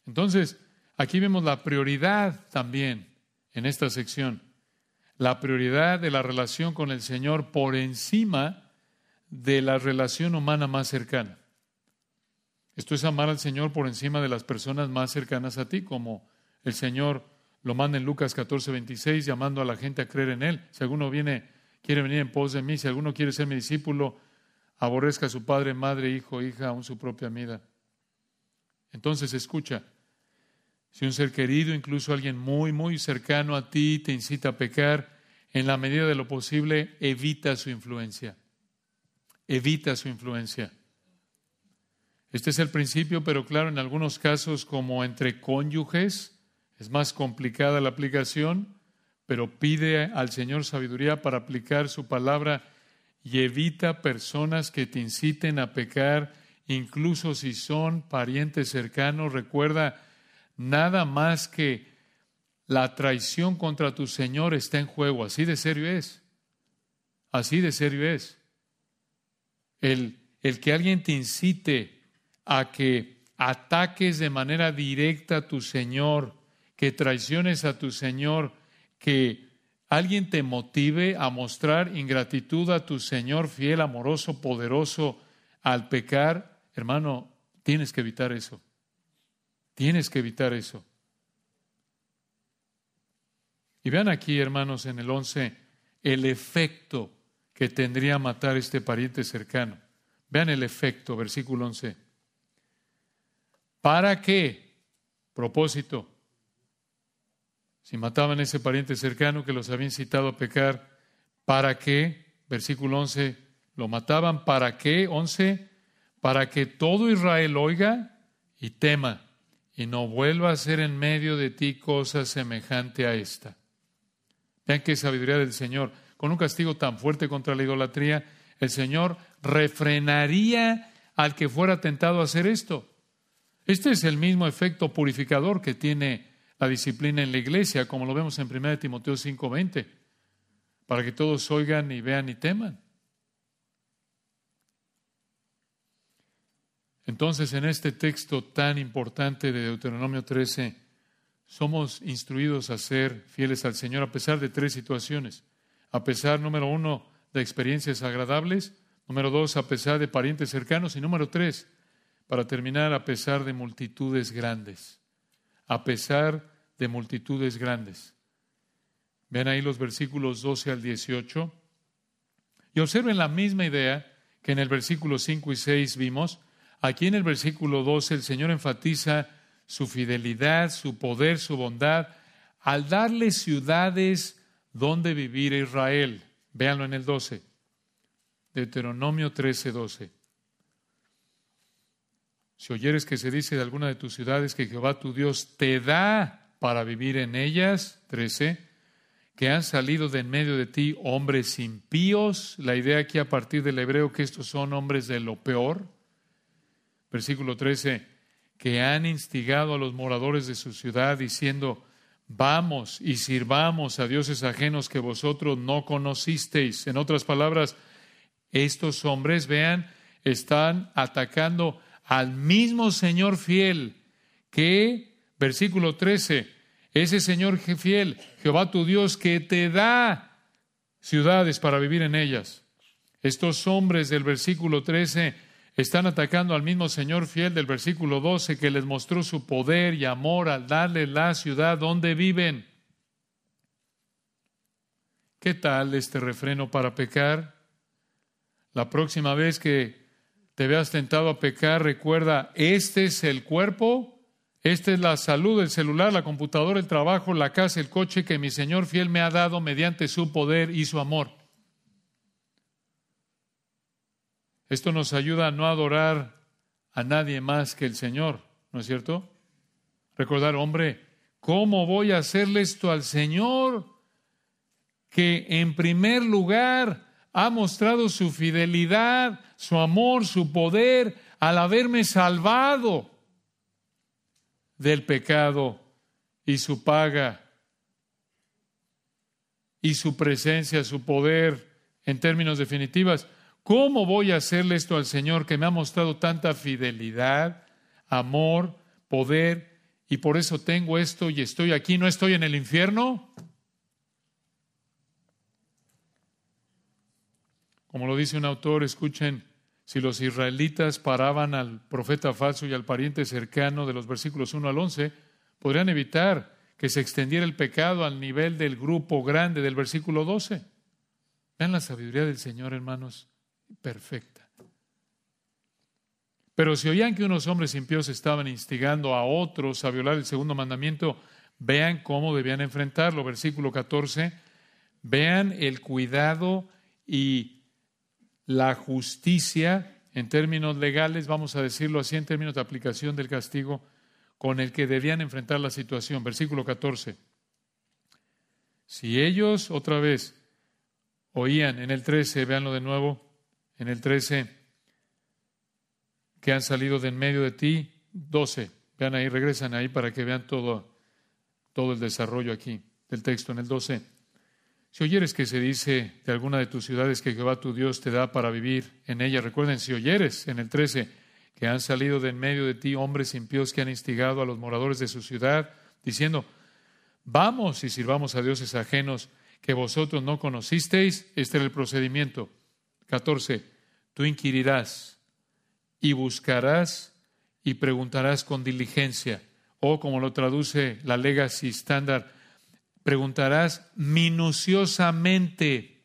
Entonces, aquí vemos la prioridad también en esta sección, la prioridad de la relación con el Señor por encima de la relación humana más cercana. Esto es amar al Señor por encima de las personas más cercanas a ti, como el Señor lo manda en Lucas 14, 26, llamando a la gente a creer en Él. Si alguno viene, quiere venir en pos de mí, si alguno quiere ser mi discípulo, aborrezca a su padre, madre, hijo, hija, aún su propia vida. Entonces escucha, si un ser querido, incluso alguien muy, muy cercano a ti, te incita a pecar, en la medida de lo posible, evita su influencia. Evita su influencia. Este es el principio, pero claro, en algunos casos, como entre cónyuges, es más complicada la aplicación, pero pide al Señor sabiduría para aplicar su palabra y evita personas que te inciten a pecar, incluso si son parientes cercanos. Recuerda, nada más que la traición contra tu Señor está en juego. Así de serio es. Así de serio es. El, el que alguien te incite a que ataques de manera directa a tu Señor, que traiciones a tu Señor, que alguien te motive a mostrar ingratitud a tu Señor fiel, amoroso, poderoso al pecar, hermano, tienes que evitar eso. Tienes que evitar eso. Y vean aquí, hermanos, en el 11, el efecto que tendría matar este pariente cercano. Vean el efecto, versículo 11. ¿Para qué? Propósito si mataban a ese pariente cercano que los había incitado a pecar, ¿para qué? Versículo 11, lo mataban para qué? 11, para que todo Israel oiga y tema y no vuelva a ser en medio de ti cosa semejante a esta. Vean qué sabiduría del Señor. Con un castigo tan fuerte contra la idolatría, el Señor refrenaría al que fuera tentado a hacer esto. Este es el mismo efecto purificador que tiene la disciplina en la iglesia, como lo vemos en 1 Timoteo 5:20, para que todos oigan y vean y teman. Entonces, en este texto tan importante de Deuteronomio 13, somos instruidos a ser fieles al Señor a pesar de tres situaciones. A pesar, número uno, de experiencias agradables, número dos, a pesar de parientes cercanos y número tres, para terminar, a pesar de multitudes grandes. A pesar de multitudes grandes. Ven ahí los versículos 12 al 18. Y observen la misma idea que en el versículo 5 y 6 vimos. Aquí en el versículo 12 el Señor enfatiza su fidelidad, su poder, su bondad, al darle ciudades donde vivir a Israel. Véanlo en el 12. Deuteronomio 13, 12. Si oyeres que se dice de alguna de tus ciudades que Jehová tu Dios te da para vivir en ellas, 13, que han salido de en medio de ti hombres impíos, la idea aquí a partir del hebreo que estos son hombres de lo peor, Versículo 13, que han instigado a los moradores de su ciudad diciendo, vamos y sirvamos a dioses ajenos que vosotros no conocisteis. En otras palabras, estos hombres, vean, están atacando al mismo Señor fiel que, versículo 13, ese Señor fiel, Jehová tu Dios, que te da ciudades para vivir en ellas. Estos hombres del versículo 13 están atacando al mismo Señor fiel del versículo 12 que les mostró su poder y amor al darle la ciudad donde viven. ¿Qué tal este refreno para pecar? La próxima vez que te veas tentado a pecar, recuerda, este es el cuerpo, esta es la salud, el celular, la computadora, el trabajo, la casa, el coche que mi Señor fiel me ha dado mediante su poder y su amor. Esto nos ayuda a no adorar a nadie más que el Señor, ¿no es cierto? Recordar, hombre, ¿cómo voy a hacerle esto al Señor que en primer lugar ha mostrado su fidelidad, su amor, su poder al haberme salvado del pecado y su paga y su presencia, su poder en términos definitivos? ¿Cómo voy a hacerle esto al Señor que me ha mostrado tanta fidelidad, amor, poder, y por eso tengo esto y estoy aquí, no estoy en el infierno? Como lo dice un autor, escuchen, si los israelitas paraban al profeta falso y al pariente cercano de los versículos 1 al 11, podrían evitar que se extendiera el pecado al nivel del grupo grande del versículo 12. Vean la sabiduría del Señor, hermanos perfecta. Pero si oían que unos hombres impíos estaban instigando a otros a violar el segundo mandamiento, vean cómo debían enfrentarlo. Versículo 14, vean el cuidado y la justicia en términos legales, vamos a decirlo así, en términos de aplicación del castigo, con el que debían enfrentar la situación. Versículo 14. Si ellos, otra vez, oían en el 13, véanlo de nuevo, en el 13, que han salido de en medio de ti, 12. Vean ahí, regresan ahí para que vean todo, todo el desarrollo aquí del texto. En el 12, si oyeres que se dice de alguna de tus ciudades que Jehová tu Dios te da para vivir en ella, recuerden, si oyeres en el 13 que han salido de en medio de ti hombres impíos que han instigado a los moradores de su ciudad, diciendo, vamos y sirvamos a dioses ajenos que vosotros no conocisteis, este era el procedimiento. 14. Tú inquirirás y buscarás y preguntarás con diligencia. O como lo traduce la Legacy Standard, preguntarás minuciosamente.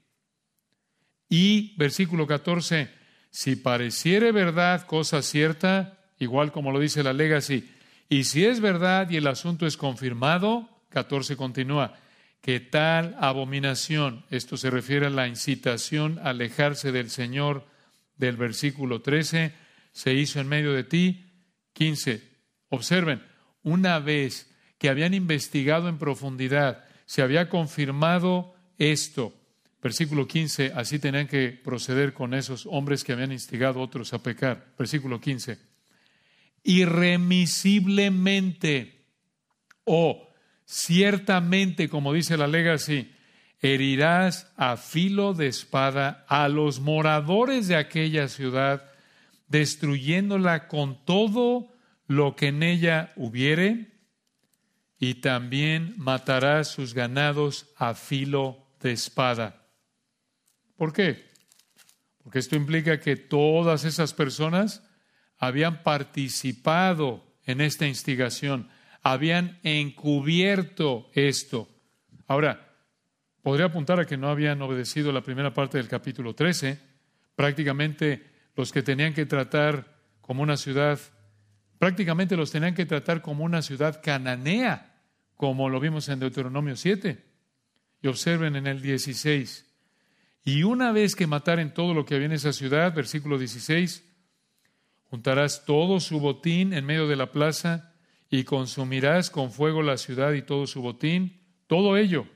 Y versículo 14, si pareciere verdad cosa cierta, igual como lo dice la Legacy, y si es verdad y el asunto es confirmado, 14 continúa, que tal abominación, esto se refiere a la incitación a alejarse del Señor del versículo 13, se hizo en medio de ti. 15. Observen, una vez que habían investigado en profundidad, se había confirmado esto. Versículo 15, así tenían que proceder con esos hombres que habían instigado a otros a pecar. Versículo 15. irremisiblemente o ciertamente, como dice la legacy, herirás a filo de espada a los moradores de aquella ciudad, destruyéndola con todo lo que en ella hubiere, y también matarás sus ganados a filo de espada. ¿Por qué? Porque esto implica que todas esas personas habían participado en esta instigación, habían encubierto esto. Ahora, podría apuntar a que no habían obedecido la primera parte del capítulo 13. Prácticamente los que tenían que tratar como una ciudad, prácticamente los tenían que tratar como una ciudad cananea, como lo vimos en Deuteronomio 7. Y observen en el 16. Y una vez que mataren todo lo que había en esa ciudad, versículo 16, juntarás todo su botín en medio de la plaza y consumirás con fuego la ciudad y todo su botín, todo ello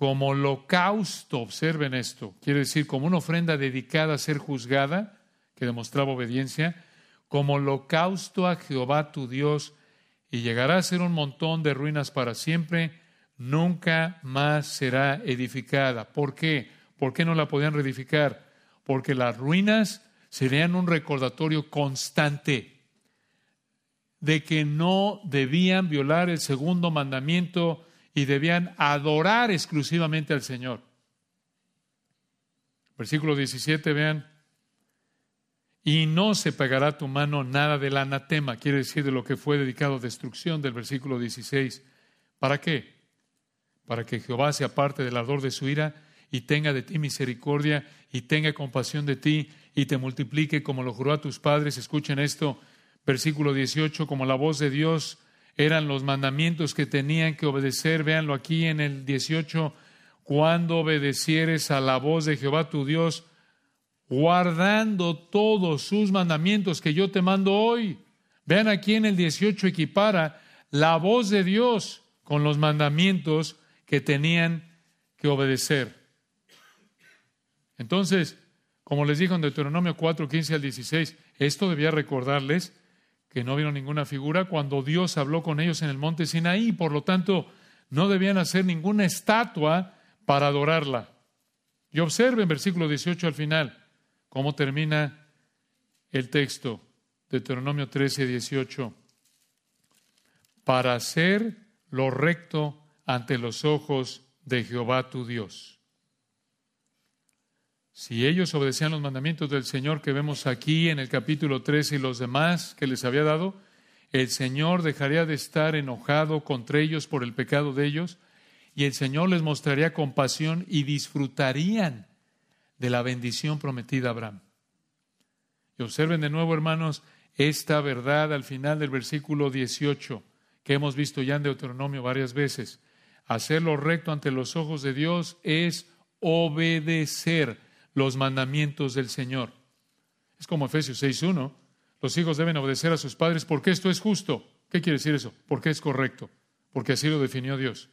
como holocausto, observen esto, quiere decir como una ofrenda dedicada a ser juzgada, que demostraba obediencia, como holocausto a Jehová tu Dios, y llegará a ser un montón de ruinas para siempre, nunca más será edificada. ¿Por qué? ¿Por qué no la podían reedificar? Porque las ruinas serían un recordatorio constante de que no debían violar el segundo mandamiento y debían adorar exclusivamente al Señor. Versículo 17, vean, y no se pagará tu mano nada del anatema, quiere decir de lo que fue dedicado a destrucción del versículo 16. ¿Para qué? Para que Jehová se aparte del ardor de su ira y tenga de ti misericordia y tenga compasión de ti y te multiplique como lo juró a tus padres. Escuchen esto, versículo 18, como la voz de Dios eran los mandamientos que tenían que obedecer. Véanlo aquí en el 18, cuando obedecieres a la voz de Jehová tu Dios, guardando todos sus mandamientos que yo te mando hoy. Vean aquí en el 18 equipara la voz de Dios con los mandamientos que tenían que obedecer. Entonces, como les dijo en Deuteronomio 4, 15 al 16, esto debía recordarles que no vieron ninguna figura cuando Dios habló con ellos en el monte Sinaí, por lo tanto no debían hacer ninguna estatua para adorarla. Y observen versículo 18 al final, cómo termina el texto, Deuteronomio 13, 18, para hacer lo recto ante los ojos de Jehová tu Dios. Si ellos obedecían los mandamientos del Señor que vemos aquí en el capítulo 13 y los demás que les había dado, el Señor dejaría de estar enojado contra ellos por el pecado de ellos y el Señor les mostraría compasión y disfrutarían de la bendición prometida a Abraham. Y observen de nuevo, hermanos, esta verdad al final del versículo 18 que hemos visto ya en Deuteronomio varias veces. Hacer lo recto ante los ojos de Dios es obedecer los mandamientos del Señor. Es como Efesios 6.1. Los hijos deben obedecer a sus padres porque esto es justo. ¿Qué quiere decir eso? Porque es correcto. Porque así lo definió Dios.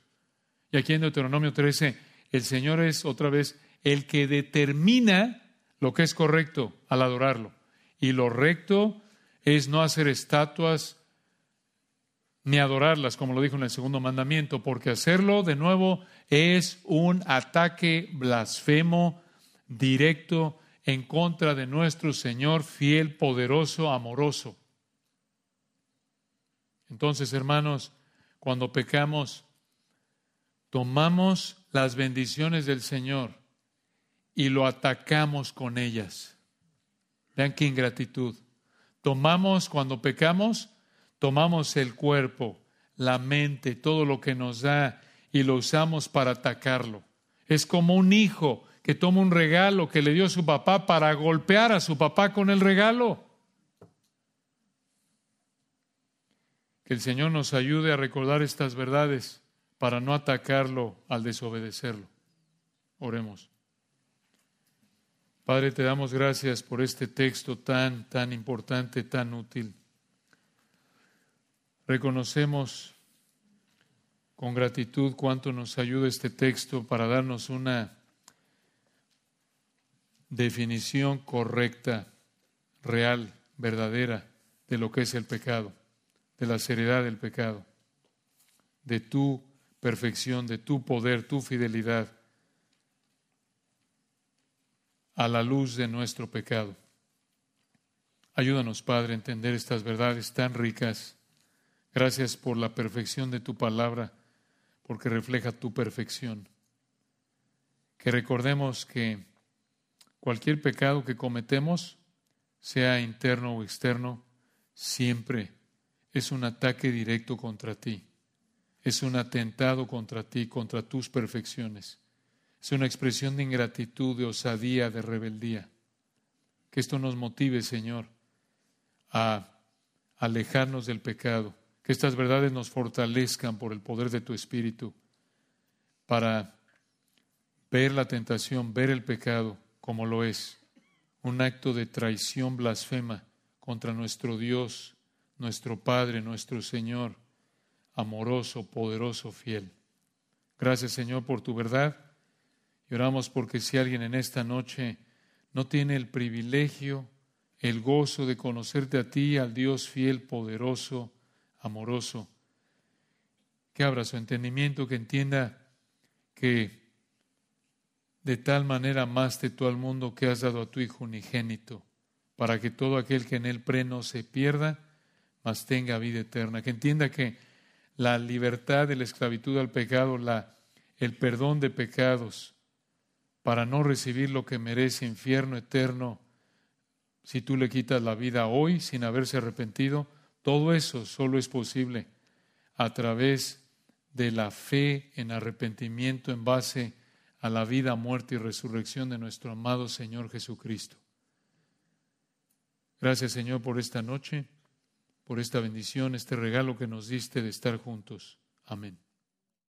Y aquí en Deuteronomio 13, el Señor es otra vez el que determina lo que es correcto al adorarlo. Y lo recto es no hacer estatuas ni adorarlas, como lo dijo en el segundo mandamiento, porque hacerlo de nuevo es un ataque blasfemo directo en contra de nuestro Señor fiel, poderoso, amoroso. Entonces, hermanos, cuando pecamos, tomamos las bendiciones del Señor y lo atacamos con ellas. Vean qué ingratitud. Tomamos, cuando pecamos, tomamos el cuerpo, la mente, todo lo que nos da y lo usamos para atacarlo. Es como un hijo que toma un regalo que le dio su papá para golpear a su papá con el regalo. Que el Señor nos ayude a recordar estas verdades para no atacarlo al desobedecerlo. Oremos. Padre, te damos gracias por este texto tan, tan importante, tan útil. Reconocemos con gratitud cuánto nos ayuda este texto para darnos una definición correcta, real, verdadera de lo que es el pecado, de la seriedad del pecado, de tu perfección, de tu poder, tu fidelidad, a la luz de nuestro pecado. Ayúdanos, Padre, a entender estas verdades tan ricas. Gracias por la perfección de tu palabra, porque refleja tu perfección. Que recordemos que cualquier pecado que cometemos, sea interno o externo, siempre es un ataque directo contra ti. Es un atentado contra ti, contra tus perfecciones. Es una expresión de ingratitud, de osadía, de rebeldía. Que esto nos motive, Señor, a alejarnos del pecado. Que estas verdades nos fortalezcan por el poder de tu Espíritu para ver la tentación, ver el pecado como lo es, un acto de traición blasfema contra nuestro Dios, nuestro Padre, nuestro Señor, amoroso, poderoso, fiel. Gracias Señor por tu verdad y oramos porque si alguien en esta noche no tiene el privilegio, el gozo de conocerte a ti, al Dios fiel, poderoso, amoroso, que abra su entendimiento, que entienda que de tal manera amaste tú al mundo que has dado a tu Hijo unigénito, para que todo aquel que en él pre no se pierda, mas tenga vida eterna. Que entienda que la libertad de la esclavitud al pecado, la, el perdón de pecados, para no recibir lo que merece infierno eterno, si tú le quitas la vida hoy sin haberse arrepentido, todo eso solo es posible a través de la fe en arrepentimiento en base a la vida, muerte y resurrección de nuestro amado Señor Jesucristo. Gracias Señor por esta noche, por esta bendición, este regalo que nos diste de estar juntos. Amén.